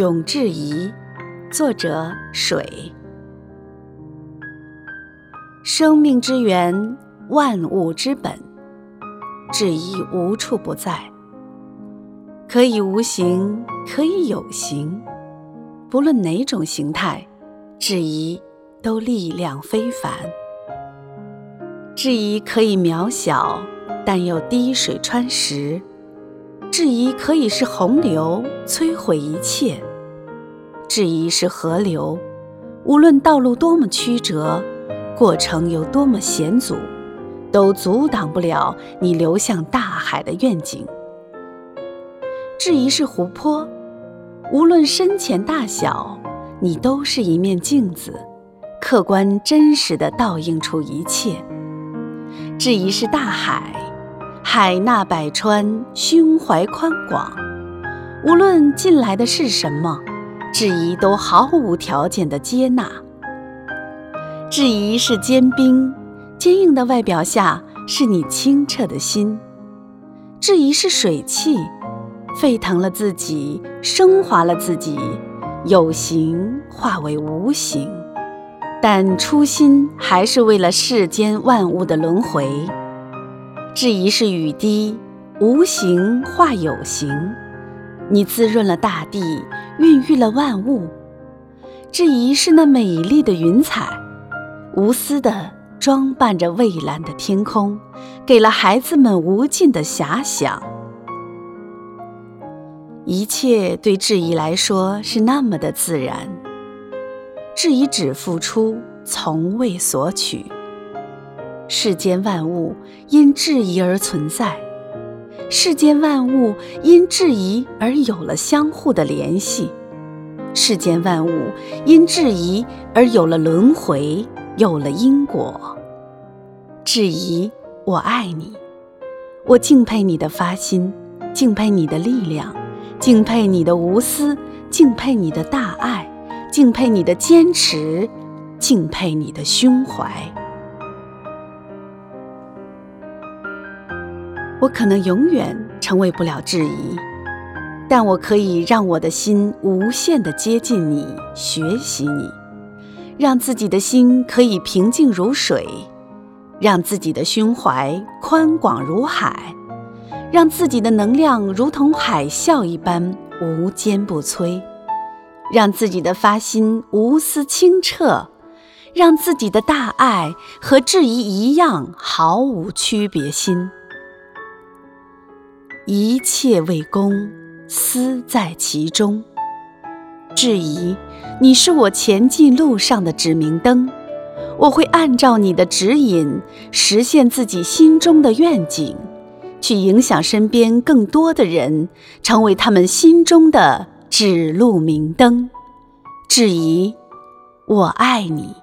永质疑，作者水。生命之源，万物之本，质疑无处不在，可以无形，可以有形，不论哪种形态，质疑都力量非凡。质疑可以渺小，但又滴水穿石。质疑可以是洪流，摧毁一切；质疑是河流，无论道路多么曲折，过程有多么险阻，都阻挡不了你流向大海的愿景。质疑是湖泊，无论深浅大小，你都是一面镜子，客观真实的倒映出一切。质疑是大海。海纳百川，胸怀宽广，无论进来的是什么，质疑都毫无条件的接纳。质疑是坚冰，坚硬的外表下是你清澈的心；质疑是水汽，沸腾了自己，升华了自己，有形化为无形，但初心还是为了世间万物的轮回。质疑是雨滴，无形化有形，你滋润了大地，孕育了万物。质疑是那美丽的云彩，无私的装扮着蔚蓝的天空，给了孩子们无尽的遐想。一切对质疑来说是那么的自然，质疑只付出，从未索取。世间万物因质疑而存在，世间万物因质疑而有了相互的联系，世间万物因质疑而有了轮回，有了因果。质疑，我爱你，我敬佩你的发心，敬佩你的力量，敬佩你的无私，敬佩你的大爱，敬佩你的坚持，敬佩你的胸怀。我可能永远成为不了质疑，但我可以让我的心无限的接近你，学习你，让自己的心可以平静如水，让自己的胸怀宽广如海，让自己的能量如同海啸一般无坚不摧，让自己的发心无私清澈，让自己的大爱和质疑一样毫无区别心。一切为公，私在其中。质疑，你是我前进路上的指明灯，我会按照你的指引，实现自己心中的愿景，去影响身边更多的人，成为他们心中的指路明灯。质疑，我爱你。